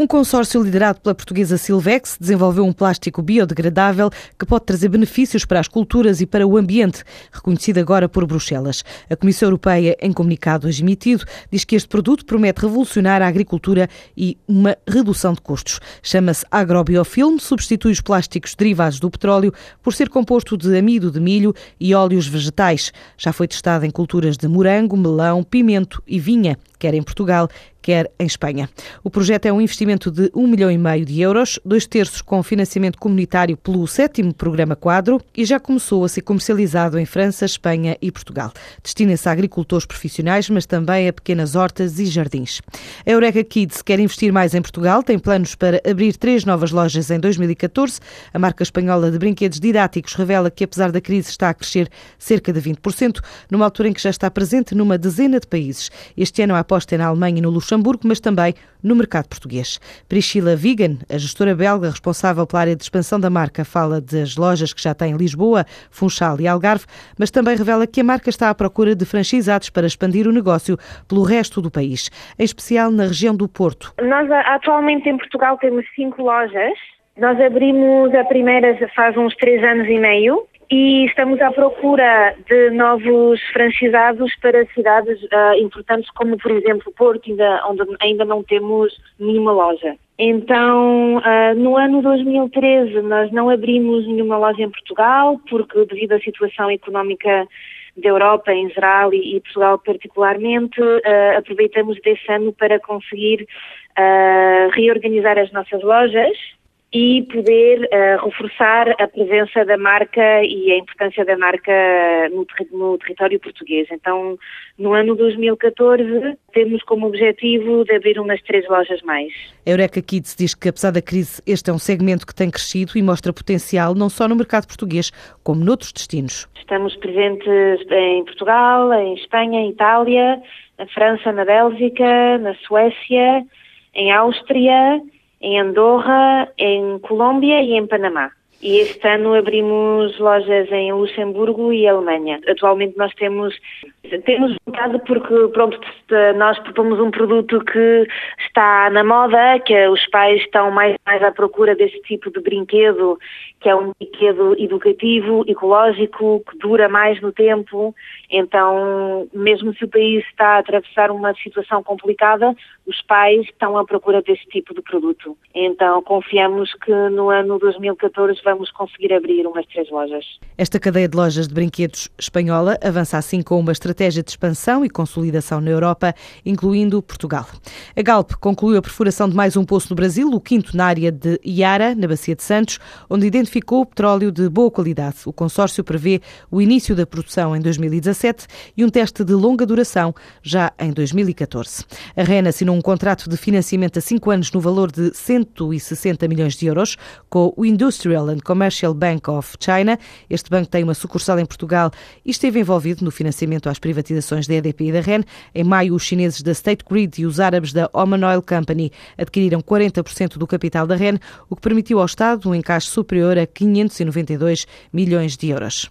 Um consórcio liderado pela portuguesa Silvex desenvolveu um plástico biodegradável que pode trazer benefícios para as culturas e para o ambiente, reconhecido agora por Bruxelas. A Comissão Europeia, em comunicado hoje emitido, diz que este produto promete revolucionar a agricultura e uma redução de custos. Chama-se agrobiofilm, substitui os plásticos derivados do petróleo por ser composto de amido de milho e óleos vegetais. Já foi testado em culturas de morango, melão, pimento e vinha, quer em Portugal, quer em Espanha. O projeto é um investimento de um milhão e meio de euros, dois terços com financiamento comunitário pelo sétimo programa quadro e já começou a ser comercializado em França, Espanha e Portugal. Destina-se a agricultores profissionais, mas também a pequenas hortas e jardins. A Eureka Kids quer investir mais em Portugal, tem planos para abrir três novas lojas em 2014. A marca espanhola de brinquedos didáticos revela que, apesar da crise, está a crescer cerca de 20%, numa altura em que já está presente numa dezena de países. Este ano a aposta é na Alemanha e no Luxemburgo Luxemburgo, mas também no mercado português. Priscila Vigan, a gestora belga responsável pela área de expansão da marca, fala das lojas que já tem em Lisboa, Funchal e Algarve, mas também revela que a marca está à procura de franchisados para expandir o negócio pelo resto do país, em especial na região do Porto. Nós atualmente em Portugal temos cinco lojas. Nós abrimos a primeira faz uns três anos e meio e estamos à procura de novos franchisados para cidades uh, importantes como, por exemplo, Porto, ainda, onde ainda não temos nenhuma loja. Então, uh, no ano 2013, nós não abrimos nenhuma loja em Portugal, porque devido à situação económica da Europa em geral e, e Portugal particularmente, uh, aproveitamos desse ano para conseguir reorganizar as nossas lojas e poder uh, reforçar a presença da marca e a importância da marca no, ter no, território português. Então, no ano 2014, temos como objetivo de abrir umas três lojas mais. A Eureka Kids diz que, apesar da crise, este é um segmento que tem crescido e mostra potencial não só no mercado português, como noutros destinos. Estamos presentes em Portugal, em Espanha, em Itália, na França, na Bélgica, na Suécia, em Áustria em Andorra, em Colômbia e em Panamá. E este ano abrimos lojas em Luxemburgo e Alemanha. Atualmente nós temos temos vontade porque pronto nós propomos um produto que está na moda, que os pais estão mais mais à procura desse tipo de brinquedo, que é um brinquedo educativo, ecológico, que dura mais no tempo. Então, mesmo se o país está a atravessar uma situação complicada, os pais estão à procura desse tipo de produto. Então, confiamos que no ano 2014 vamos conseguir abrir umas três lojas. Esta cadeia de lojas de brinquedos espanhola avança assim com uma estratégia de expansão e consolidação na Europa, incluindo Portugal. A Galp concluiu a perfuração de mais um poço no Brasil, o quinto na área de Iara, na Bacia de Santos, onde identificou petróleo de boa qualidade. O consórcio prevê o início da produção em 2017 e um teste de longa duração já em 2014. A REN assinou um contrato de financiamento a cinco anos no valor de 160 milhões de euros com o Industrial and Commercial Bank of China. Este banco tem uma sucursal em Portugal e esteve envolvido no financiamento às privatizações da EDP e da REN. Em maio, os chineses da State Grid e os árabes da Oman Oil Company adquiriram 40% do capital da REN, o que permitiu ao Estado um encaixe superior a 592 milhões de euros.